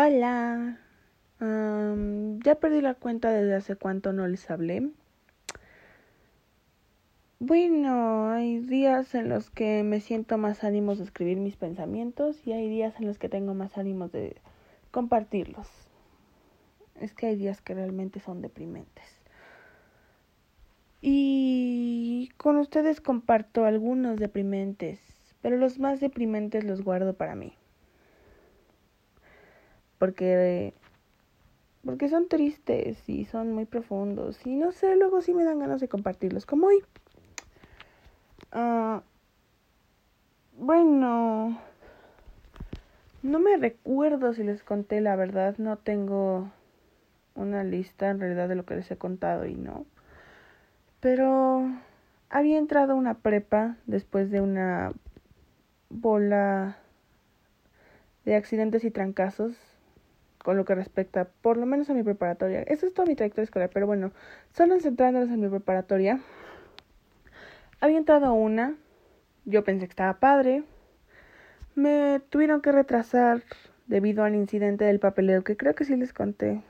Hola. ya perdí la cuenta desde hace cuánto no les hablé. Bueno, hay días en los que me siento más ánimos de escribir mis pensamientos y hay días en los que tengo más ánimos de compartirlos. Es que hay días que realmente son deprimentes. Y con ustedes comparto algunos deprimentes, pero los más deprimentes los guardo para mí porque porque son tristes y son muy profundos y no sé, luego sí me dan ganas de compartirlos como hoy. Uh, bueno, no me recuerdo si les conté la verdad, no tengo una lista en realidad de lo que les he contado y no. Pero había entrado una prepa después de una bola de accidentes y trancazos con lo que respecta, por lo menos a mi preparatoria. Eso es toda mi trayectoria escolar, pero bueno, solo centrándonos en mi preparatoria. Había entrado una, yo pensé que estaba padre. Me tuvieron que retrasar debido al incidente del papeleo que creo que sí les conté,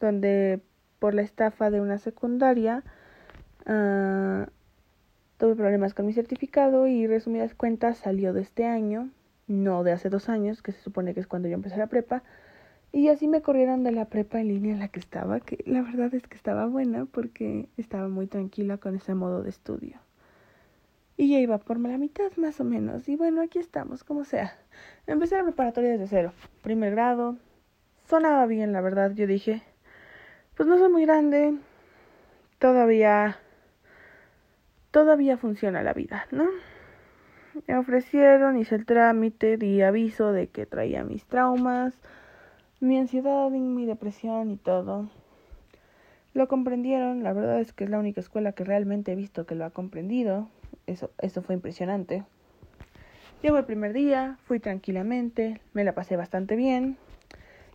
donde por la estafa de una secundaria uh, tuve problemas con mi certificado y resumidas cuentas salió de este año, no de hace dos años, que se supone que es cuando yo empecé la prepa. Y así me corrieron de la prepa en línea en la que estaba, que la verdad es que estaba buena porque estaba muy tranquila con ese modo de estudio. Y ya iba por la mitad más o menos. Y bueno, aquí estamos, como sea. Empecé la preparatoria desde cero. Primer grado. Sonaba bien, la verdad. Yo dije, pues no soy muy grande. Todavía... Todavía funciona la vida, ¿no? Me ofrecieron, hice el trámite, di aviso de que traía mis traumas mi ansiedad y mi depresión y todo. Lo comprendieron, la verdad es que es la única escuela que realmente he visto que lo ha comprendido. Eso, eso fue impresionante. Llegó el primer día, fui tranquilamente, me la pasé bastante bien.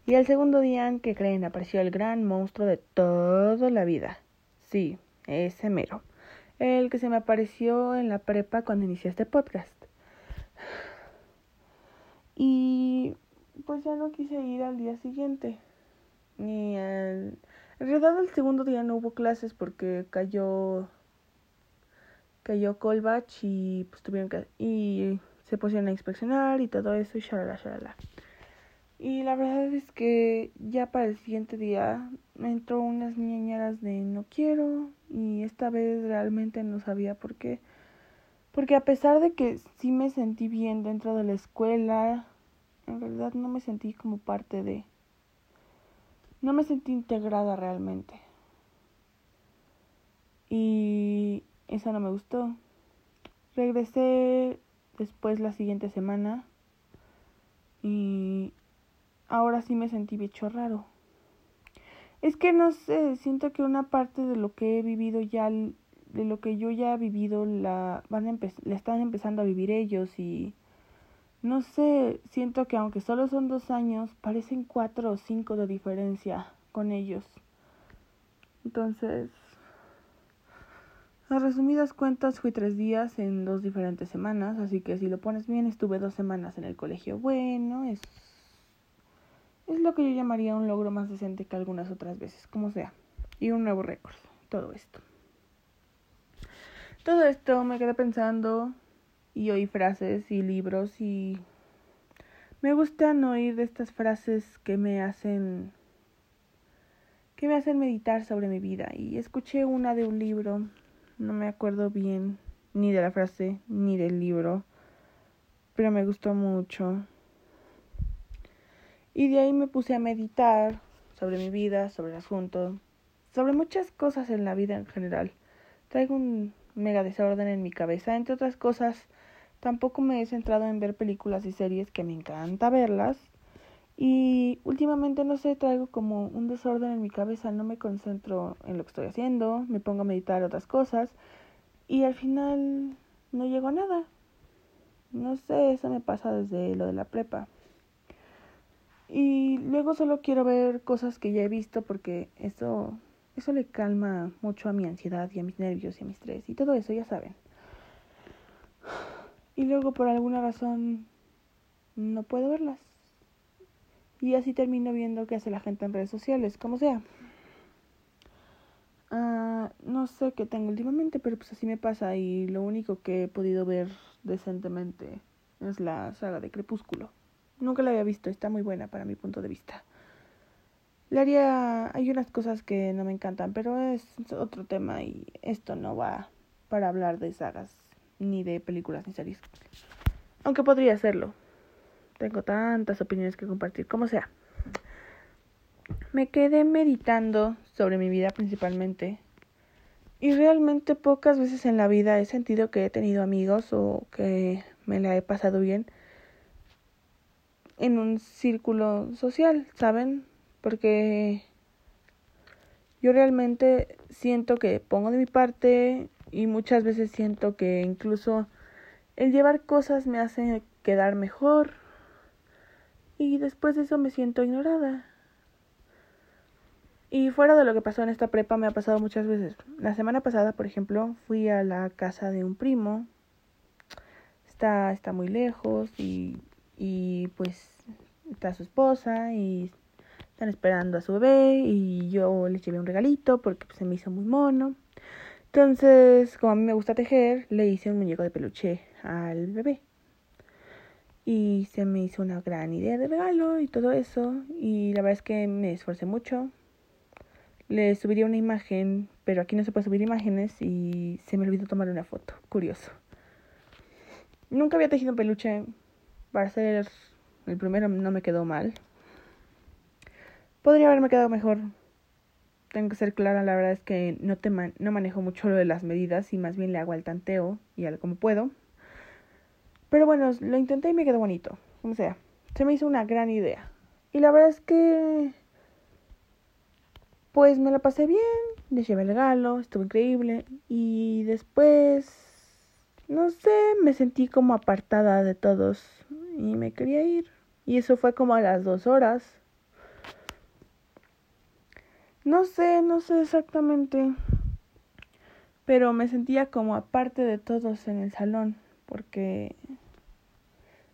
Y el segundo día, que creen, apareció el gran monstruo de toda la vida. Sí, ese mero. El que se me apareció en la prepa cuando inicié este podcast. Y pues ya no quise ir al día siguiente. Ni al... En realidad el segundo día no hubo clases porque cayó... Cayó Colbach y pues tuvieron que... Y se pusieron a inspeccionar y todo eso y shalala, shalala. Y la verdad es que ya para el siguiente día me entró unas ñañaras de no quiero y esta vez realmente no sabía por qué. Porque a pesar de que sí me sentí bien dentro de la escuela, en realidad no me sentí como parte de... No me sentí integrada realmente. Y eso no me gustó. Regresé después la siguiente semana y ahora sí me sentí bicho raro. Es que no sé, siento que una parte de lo que he vivido ya, de lo que yo ya he vivido, la, van a la están empezando a vivir ellos y no sé, siento que aunque solo son dos años, parecen cuatro o cinco de diferencia con ellos. Entonces, a resumidas cuentas, fui tres días en dos diferentes semanas, así que si lo pones bien, estuve dos semanas en el colegio. Bueno, es, es lo que yo llamaría un logro más decente que algunas otras veces, como sea. Y un nuevo récord, todo esto. Todo esto me quedé pensando y oí frases y libros y me gustan oír de estas frases que me hacen que me hacen meditar sobre mi vida y escuché una de un libro, no me acuerdo bien ni de la frase ni del libro, pero me gustó mucho. Y de ahí me puse a meditar sobre mi vida, sobre el asunto, sobre muchas cosas en la vida en general. Traigo un mega desorden en mi cabeza, entre otras cosas, Tampoco me he centrado en ver películas y series que me encanta verlas. Y últimamente, no sé, traigo como un desorden en mi cabeza, no me concentro en lo que estoy haciendo, me pongo a meditar otras cosas y al final no llego a nada. No sé, eso me pasa desde lo de la prepa. Y luego solo quiero ver cosas que ya he visto porque eso, eso le calma mucho a mi ansiedad y a mis nervios y a mi estrés y todo eso, ya saben y luego por alguna razón no puedo verlas. Y así termino viendo qué hace la gente en redes sociales, como sea. Uh, no sé qué tengo últimamente, pero pues así me pasa y lo único que he podido ver decentemente es la saga de Crepúsculo. Nunca la había visto, está muy buena para mi punto de vista. Le haría, hay unas cosas que no me encantan, pero es otro tema y esto no va para hablar de sagas, ni de películas, ni series. Aunque podría hacerlo. Tengo tantas opiniones que compartir, como sea. Me quedé meditando sobre mi vida principalmente. Y realmente pocas veces en la vida he sentido que he tenido amigos o que me la he pasado bien en un círculo social, ¿saben? Porque yo realmente siento que pongo de mi parte y muchas veces siento que incluso el llevar cosas me hace quedar mejor y después de eso me siento ignorada. Y fuera de lo que pasó en esta prepa me ha pasado muchas veces. La semana pasada, por ejemplo, fui a la casa de un primo. Está, está muy lejos y, y pues está su esposa y están esperando a su bebé y yo le llevé un regalito porque pues, se me hizo muy mono. Entonces, como a mí me gusta tejer, le hice un muñeco de peluche al bebé. Y se me hizo una gran idea de regalo y todo eso. Y la verdad es que me esforcé mucho. Le subiría una imagen, pero aquí no se puede subir imágenes y se me olvidó tomar una foto. Curioso. Nunca había tejido un peluche. Para ser el primero no me quedó mal. Podría haberme quedado mejor. Tengo que ser clara, la verdad es que no, te no manejo mucho lo de las medidas y más bien le hago al tanteo y a lo como puedo. Pero bueno, lo intenté y me quedó bonito. Como sea, se me hizo una gran idea. Y la verdad es que pues me la pasé bien, le llevé el regalo, estuvo increíble y después, no sé, me sentí como apartada de todos y me quería ir. Y eso fue como a las dos horas. No sé, no sé exactamente, pero me sentía como aparte de todos en el salón, porque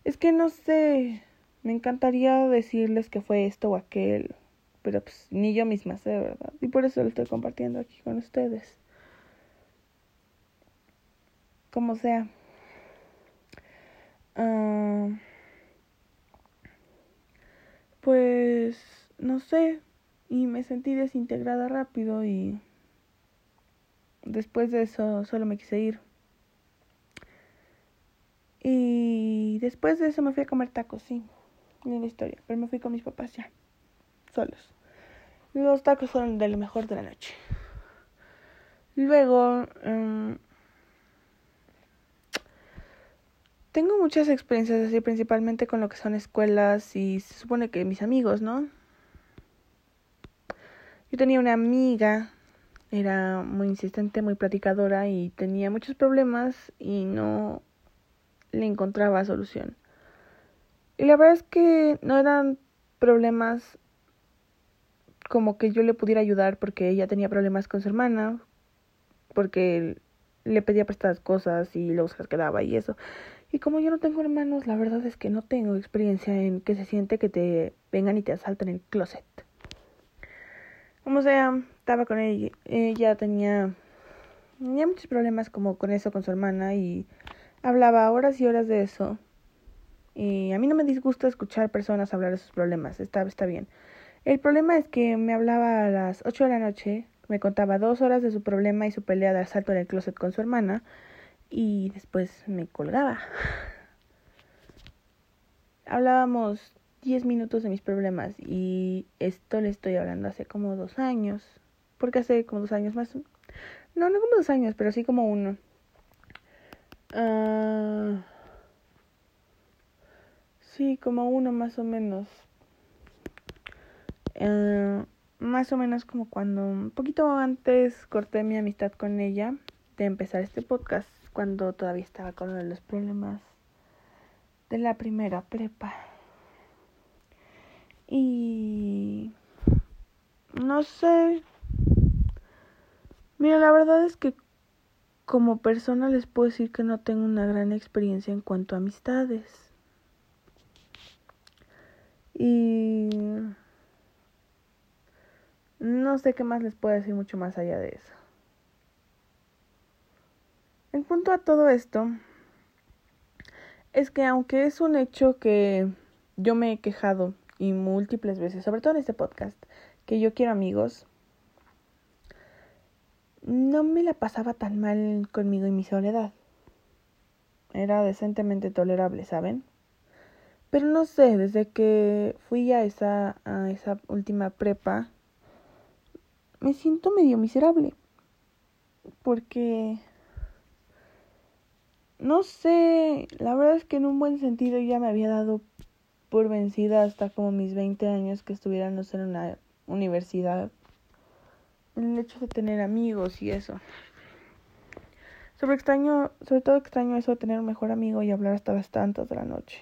es que no sé, me encantaría decirles que fue esto o aquel pero pues ni yo misma sé, ¿verdad? Y por eso lo estoy compartiendo aquí con ustedes. Como sea. Ah, pues no sé. Y me sentí desintegrada rápido y después de eso solo me quise ir. Y después de eso me fui a comer tacos, sí. La historia, pero me fui con mis papás ya solos. Los tacos fueron de lo mejor de la noche. Luego, em, tengo muchas experiencias así, principalmente con lo que son escuelas y se supone que mis amigos, ¿no? Yo tenía una amiga, era muy insistente, muy platicadora y tenía muchos problemas y no le encontraba solución. Y la verdad es que no eran problemas como que yo le pudiera ayudar porque ella tenía problemas con su hermana, porque le pedía prestadas cosas y luego se las quedaba y eso. Y como yo no tengo hermanos, la verdad es que no tengo experiencia en que se siente que te vengan y te asalten el closet. Como sea, estaba con ella, ella tenía, tenía muchos problemas como con eso, con su hermana y hablaba horas y horas de eso. Y a mí no me disgusta escuchar personas hablar de sus problemas, está, está bien. El problema es que me hablaba a las ocho de la noche, me contaba dos horas de su problema y su pelea de asalto en el closet con su hermana y después me colgaba. Hablábamos diez minutos de mis problemas y esto le estoy hablando hace como dos años, porque hace como dos años más. No, no como dos años, pero sí como uno. Ah, sí, como uno más o menos. Eh, más o menos como cuando un poquito antes corté mi amistad con ella de empezar este podcast, cuando todavía estaba con los problemas de la primera prepa. Y no sé. Mira, la verdad es que como persona les puedo decir que no tengo una gran experiencia en cuanto a amistades. Y no sé qué más les puedo decir mucho más allá de eso. En punto a todo esto, es que aunque es un hecho que yo me he quejado y múltiples veces, sobre todo en este podcast, que yo quiero amigos, no me la pasaba tan mal conmigo y mi soledad. Era decentemente tolerable, ¿saben? Pero no sé, desde que fui a esa, a esa última prepa, me siento medio miserable. Porque... No sé, la verdad es que en un buen sentido ya me había dado por vencida hasta como mis 20 años que sé, en una universidad. El hecho de tener amigos y eso. Sobre extraño, sobre todo extraño eso de tener un mejor amigo y hablar hasta las tantas de la noche.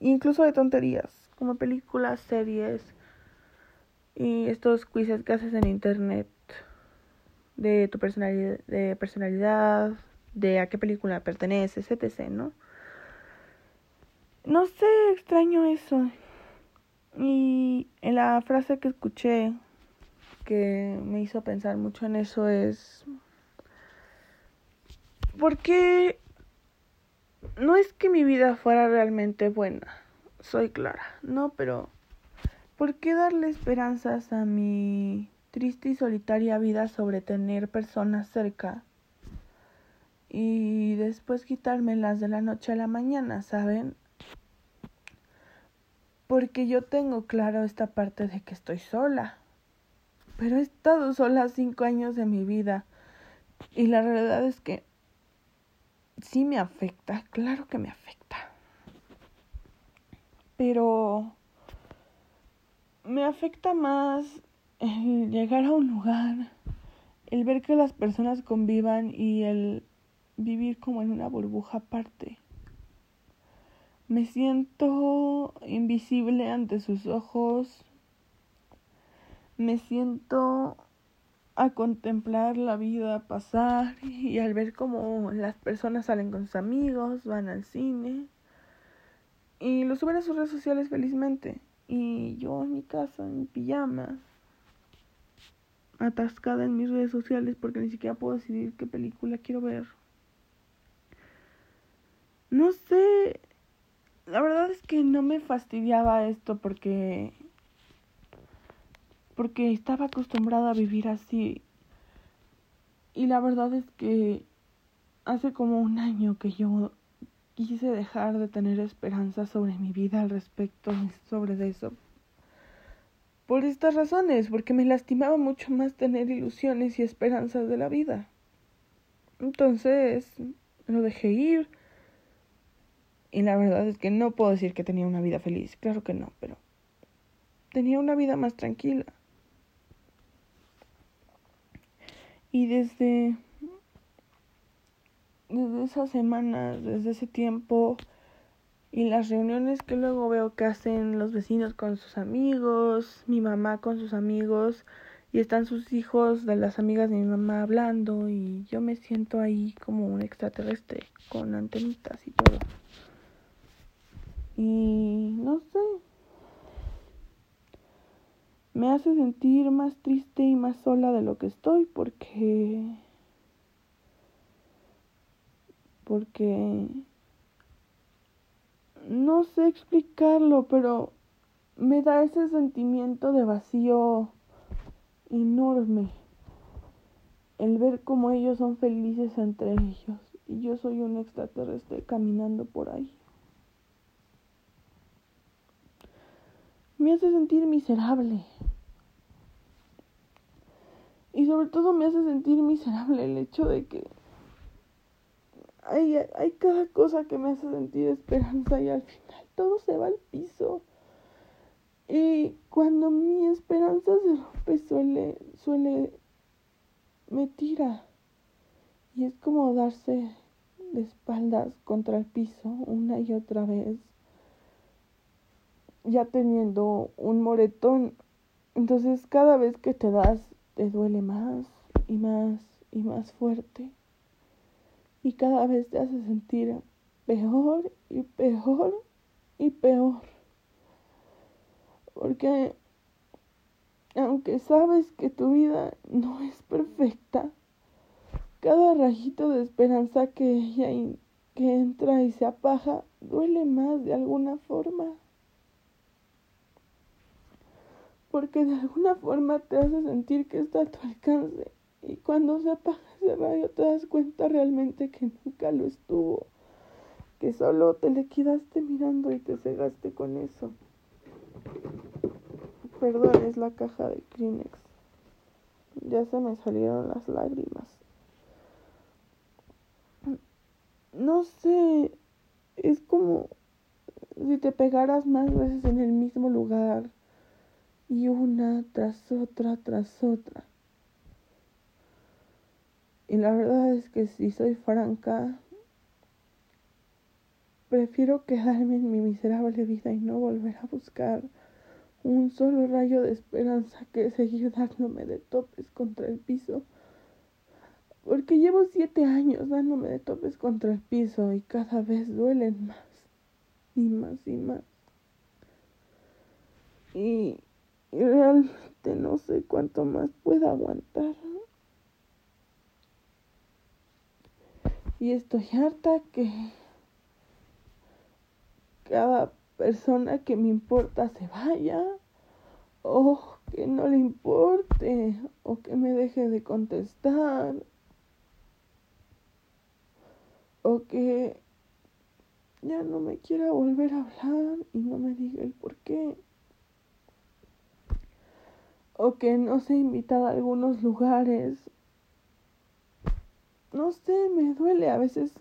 Incluso de tonterías, como películas, series y estos quizzes que haces en internet de tu personalidad, de personalidad, de a qué película perteneces, etc., ¿no? No sé, extraño eso. Y la frase que escuché que me hizo pensar mucho en eso es porque no es que mi vida fuera realmente buena, soy clara, no, pero ¿por qué darle esperanzas a mi triste y solitaria vida sobre tener personas cerca y después quitármelas de la noche a la mañana, ¿saben? Porque yo tengo claro esta parte de que estoy sola. Pero he estado sola cinco años de mi vida. Y la realidad es que sí me afecta, claro que me afecta. Pero me afecta más el llegar a un lugar, el ver que las personas convivan y el vivir como en una burbuja aparte. Me siento invisible ante sus ojos. Me siento a contemplar la vida pasar y al ver cómo las personas salen con sus amigos, van al cine y lo suben a sus redes sociales felizmente. Y yo en mi casa, en pijama, atascada en mis redes sociales porque ni siquiera puedo decidir qué película quiero ver. No sé, la verdad es que no me fastidiaba esto porque porque estaba acostumbrada a vivir así. Y la verdad es que hace como un año que yo quise dejar de tener esperanza sobre mi vida al respecto sobre eso. Por estas razones, porque me lastimaba mucho más tener ilusiones y esperanzas de la vida. Entonces, lo dejé ir. Y la verdad es que no puedo decir que tenía una vida feliz, claro que no, pero tenía una vida más tranquila. Y desde, desde esas semanas, desde ese tiempo y las reuniones que luego veo que hacen los vecinos con sus amigos, mi mamá con sus amigos, y están sus hijos de las amigas de mi mamá hablando y yo me siento ahí como un extraterrestre con antenitas y todo. Y no sé, me hace sentir más triste y más sola de lo que estoy porque porque no sé explicarlo, pero me da ese sentimiento de vacío enorme el ver cómo ellos son felices entre ellos y yo soy un extraterrestre caminando por ahí. Me hace sentir miserable. Y sobre todo me hace sentir miserable el hecho de que hay, hay cada cosa que me hace sentir esperanza y al final todo se va al piso. Y cuando mi esperanza se rompe suele, suele, me tira. Y es como darse de espaldas contra el piso una y otra vez. Ya teniendo un moretón. Entonces cada vez que te das te duele más y más y más fuerte. Y cada vez te hace sentir peor y peor y peor. Porque aunque sabes que tu vida no es perfecta, cada rayito de esperanza que que entra y se apaga duele más de alguna forma. Porque de alguna forma te hace sentir que está a tu alcance y cuando se apaga ese rayo te das cuenta realmente que nunca lo estuvo, que solo te le quedaste mirando y te cegaste con eso. Perdón, es la caja de Kleenex. Ya se me salieron las lágrimas. No sé, es como si te pegaras más veces en el mismo lugar y una tras otra tras otra. Y la verdad es que si soy franca, prefiero quedarme en mi miserable vida y no volver a buscar un solo rayo de esperanza que seguir dándome de topes contra el piso. Porque llevo siete años dándome de topes contra el piso y cada vez duelen más y más y más. Y, realmente no sé cuánto más puedo aguantar. Y estoy harta que cada persona que me importa se vaya o que no le importe o que me deje de contestar o que ya no me quiera volver a hablar y no me diga el por qué o que no se invitada a algunos lugares no sé, me duele a veces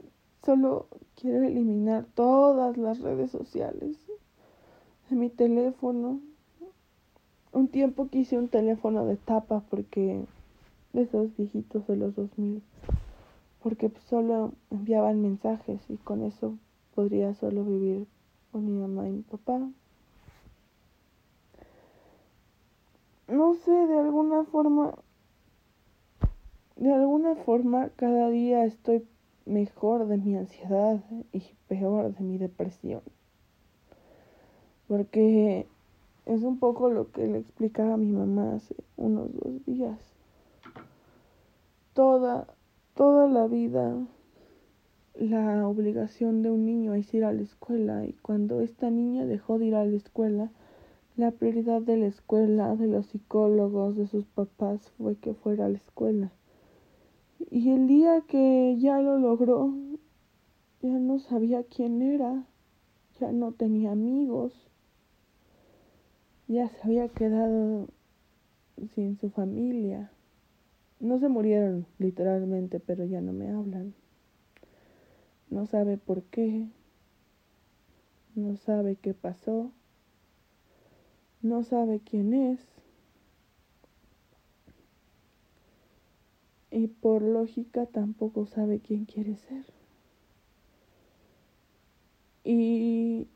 solo quiero eliminar todas las redes sociales de mi teléfono. Un tiempo quise un teléfono de tapa porque de esos viejitos de los 2000 porque solo enviaban mensajes y con eso podría solo vivir con mi mamá y mi papá. No sé, de alguna forma, de alguna forma cada día estoy mejor de mi ansiedad y peor de mi depresión. Porque es un poco lo que le explicaba a mi mamá hace unos dos días. Toda, toda la vida la obligación de un niño es ir a la escuela y cuando esta niña dejó de ir a la escuela, la prioridad de la escuela, de los psicólogos, de sus papás fue que fuera a la escuela. Y el día que ya lo logró, ya no sabía quién era, ya no tenía amigos, ya se había quedado sin su familia. No se murieron literalmente, pero ya no me hablan. No sabe por qué, no sabe qué pasó, no sabe quién es. y por lógica tampoco sabe quién quiere ser. Y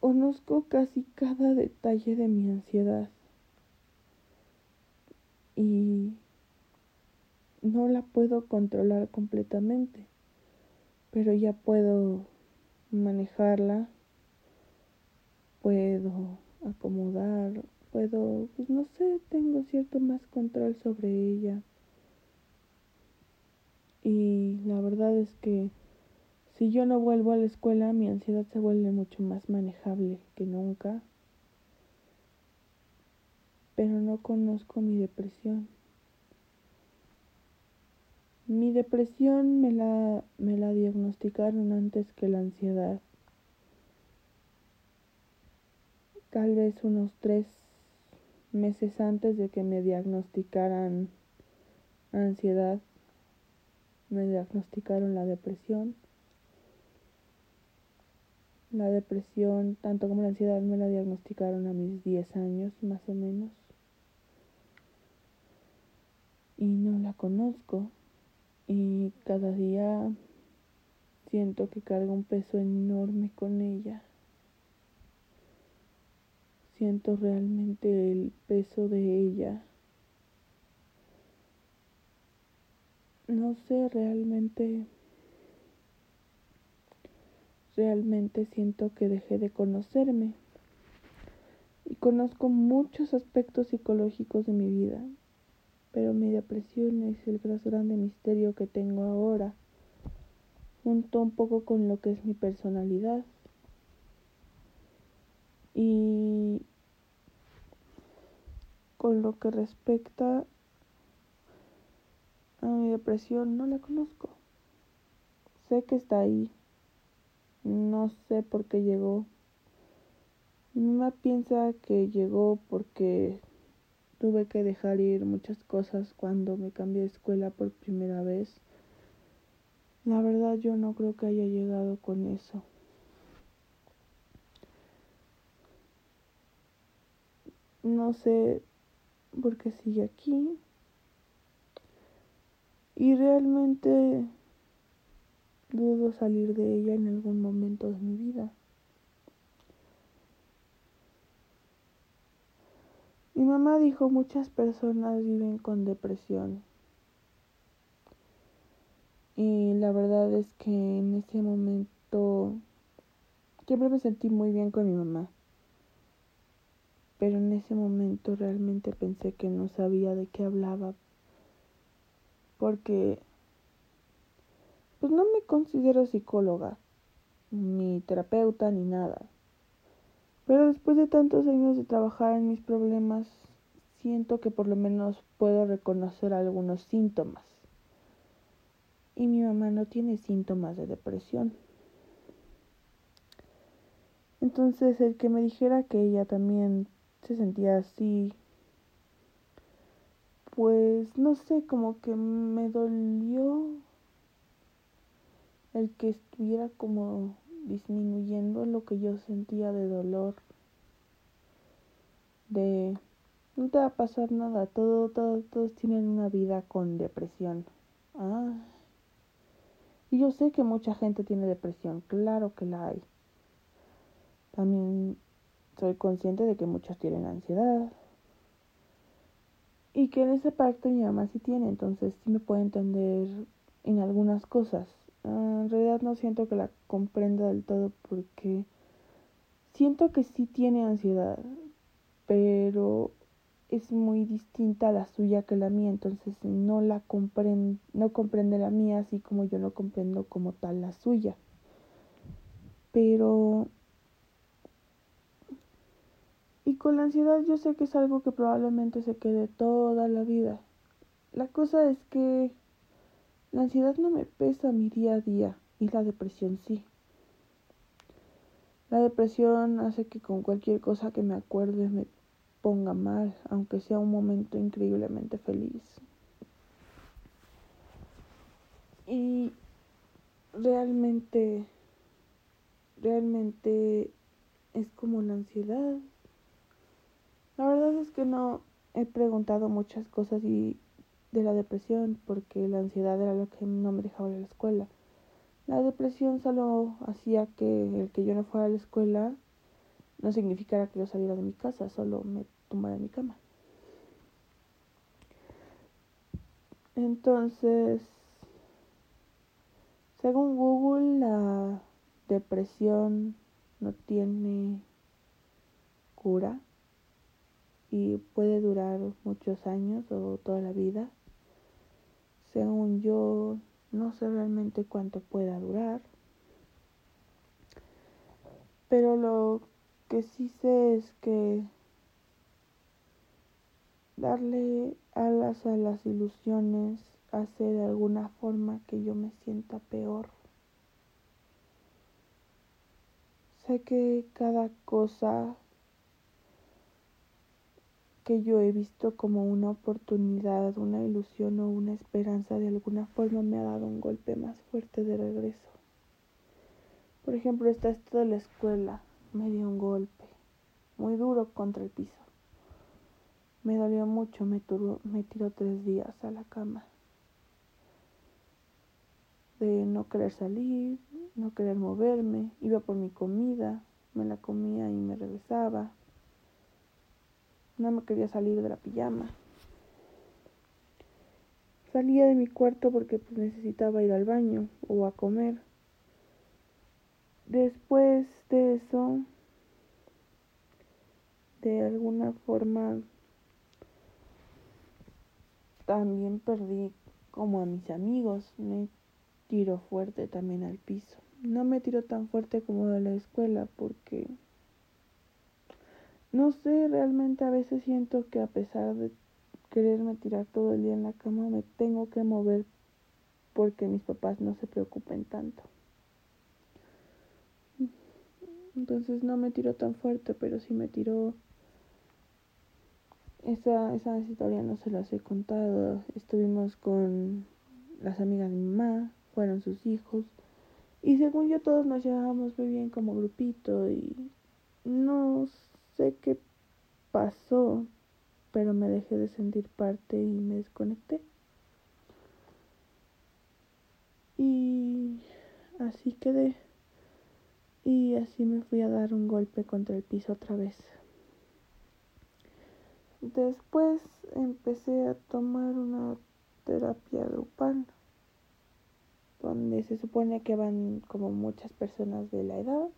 conozco casi cada detalle de mi ansiedad y no la puedo controlar completamente, pero ya puedo manejarla, puedo acomodar, puedo, pues no sé, tengo cierto más control sobre ella. Y la verdad es que si yo no vuelvo a la escuela, mi ansiedad se vuelve mucho más manejable que nunca. Pero no conozco mi depresión. Mi depresión me la, me la diagnosticaron antes que la ansiedad. Tal vez unos tres meses antes de que me diagnosticaran ansiedad me diagnosticaron la depresión. La depresión, tanto como la ansiedad, me la diagnosticaron a mis 10 años más o menos. Y no la conozco. Y cada día siento que cargo un peso enorme con ella. Siento realmente el peso de ella no sé, realmente, realmente siento que dejé de conocerme. y conozco muchos aspectos psicológicos de mi vida, pero mi depresión es el más grande misterio que tengo ahora, junto un poco con lo que es mi personalidad. Y con lo que respecta a mi depresión, no la conozco. Sé que está ahí. No sé por qué llegó. Mi mamá piensa que llegó porque tuve que dejar ir muchas cosas cuando me cambié de escuela por primera vez. La verdad yo no creo que haya llegado con eso. No sé porque sigue aquí. Y realmente dudo salir de ella en algún momento de mi vida. Mi mamá dijo muchas personas viven con depresión. Y la verdad es que en ese momento siempre me sentí muy bien con mi mamá pero en ese momento realmente pensé que no sabía de qué hablaba porque pues no me considero psicóloga ni terapeuta ni nada. Pero después de tantos años de trabajar en mis problemas siento que por lo menos puedo reconocer algunos síntomas. Y mi mamá no tiene síntomas de depresión. Entonces el que me dijera que ella también se sentía así. Pues no sé, como que me dolió el que estuviera como disminuyendo lo que yo sentía de dolor. De no te va a pasar nada, todo, todo, todos tienen una vida con depresión. Ah. Y yo sé que mucha gente tiene depresión, claro que la hay. También soy consciente de que muchos tienen ansiedad. Y que en ese pacto mi mamá sí tiene, entonces sí me puede entender en algunas cosas. Ah, en realidad no siento que la comprenda del todo porque siento que sí tiene ansiedad, pero es muy distinta a la suya que la mía, entonces no la comprende, no comprende la mía así como yo no comprendo como tal la suya. Pero y con la ansiedad yo sé que es algo que probablemente se quede toda la vida. La cosa es que la ansiedad no me pesa mi día a día y la depresión sí. La depresión hace que con cualquier cosa que me acuerde me ponga mal, aunque sea un momento increíblemente feliz. Y realmente, realmente es como la ansiedad. La verdad es que no he preguntado muchas cosas y de la depresión porque la ansiedad era lo que no me dejaba ir a la escuela. La depresión solo hacía que el que yo no fuera a la escuela no significara que yo saliera de mi casa, solo me tumbara en mi cama. Entonces, según Google, la depresión no tiene cura y puede durar muchos años o toda la vida. Según yo, no sé realmente cuánto pueda durar. Pero lo que sí sé es que darle alas a las ilusiones hace de alguna forma que yo me sienta peor. Sé que cada cosa que yo he visto como una oportunidad, una ilusión o una esperanza de alguna forma me ha dado un golpe más fuerte de regreso. Por ejemplo, está esto de la escuela, me dio un golpe muy duro contra el piso. Me dolió mucho, me, me tiró tres días a la cama. De no querer salir, no querer moverme, iba por mi comida, me la comía y me regresaba no me quería salir de la pijama. Salía de mi cuarto porque pues, necesitaba ir al baño o a comer. Después de eso, de alguna forma también perdí como a mis amigos, me tiro fuerte también al piso. No me tiro tan fuerte como de la escuela porque no sé, realmente a veces siento que a pesar de quererme tirar todo el día en la cama, me tengo que mover porque mis papás no se preocupen tanto. Entonces no me tiro tan fuerte, pero sí me tiró. Esa, esa historia no se las he contado. Estuvimos con las amigas de mi mamá, fueron sus hijos. Y según yo todos nos llevábamos muy bien como grupito y no sé qué pasó, pero me dejé de sentir parte y me desconecté. Y así quedé. Y así me fui a dar un golpe contra el piso otra vez. Después empecé a tomar una terapia grupal, donde se supone que van como muchas personas de la edad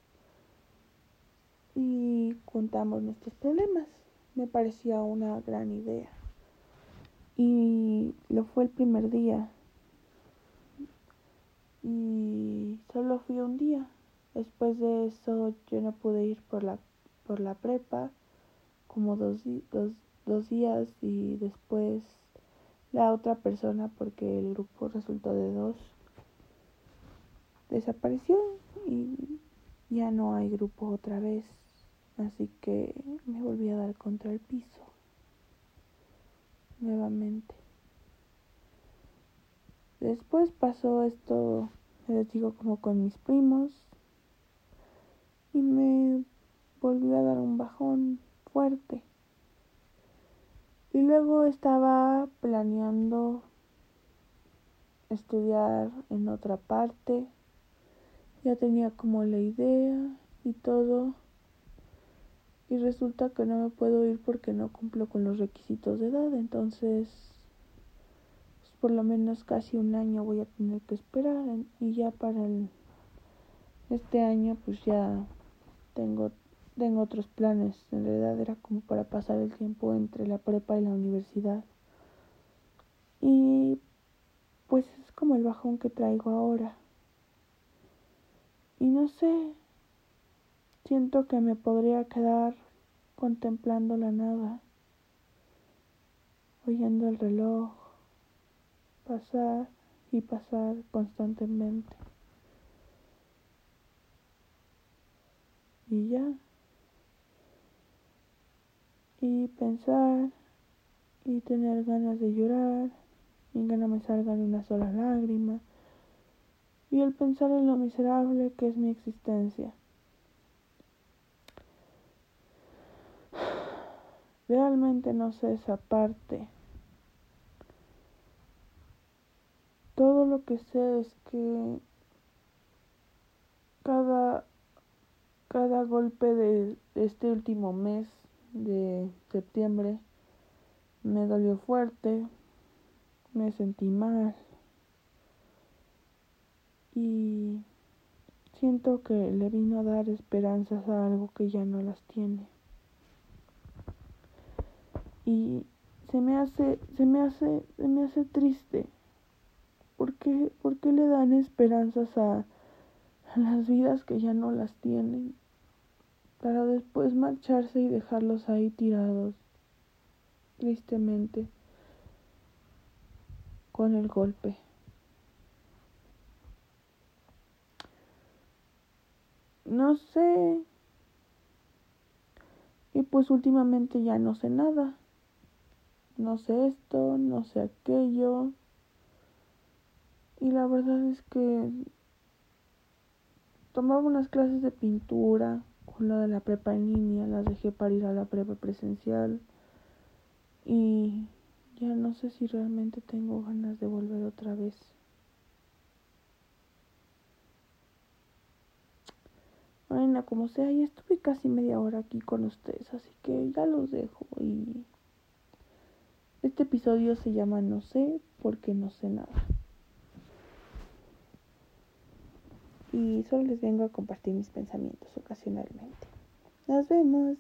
y contamos nuestros problemas. Me parecía una gran idea. Y lo fue el primer día. Y solo fui un día. Después de eso yo no pude ir por la, por la prepa como dos, dos, dos días y después la otra persona porque el grupo resultó de dos desapareció y ya no hay grupo otra vez así que me volví a dar contra el piso nuevamente después pasó esto les digo como con mis primos y me volvió a dar un bajón fuerte. Y luego estaba planeando estudiar en otra parte. Ya tenía como la idea y todo. Y resulta que no me puedo ir porque no cumplo con los requisitos de edad. Entonces, pues por lo menos casi un año voy a tener que esperar. Y ya para el, este año, pues ya tengo, tengo otros planes. En realidad era como para pasar el tiempo entre la prepa y la universidad. Y pues es como el bajón que traigo ahora. Y no sé, siento que me podría quedar contemplando la nada, oyendo el reloj pasar y pasar constantemente. y ya. Y pensar y tener ganas de llorar y que no me salgan una sola lágrima. Y el pensar en lo miserable que es mi existencia. Realmente no sé esa parte. Todo lo que sé es que cada cada golpe de este último mes de septiembre me dolió fuerte, me sentí mal y siento que le vino a dar esperanzas a algo que ya no las tiene. Y se me hace, se me hace, se me hace triste. ¿Por qué, ¿Por qué le dan esperanzas a las vidas que ya no las tienen? para después marcharse y dejarlos ahí tirados, tristemente, con el golpe. No sé. Y pues últimamente ya no sé nada. No sé esto, no sé aquello. Y la verdad es que tomaba unas clases de pintura con lo de la prepa en línea, las dejé para ir a la prepa presencial y ya no sé si realmente tengo ganas de volver otra vez. Bueno, como sea, ya estuve casi media hora aquí con ustedes, así que ya los dejo y este episodio se llama No sé porque no sé nada. y solo les vengo a compartir mis pensamientos ocasionalmente. Nos vemos.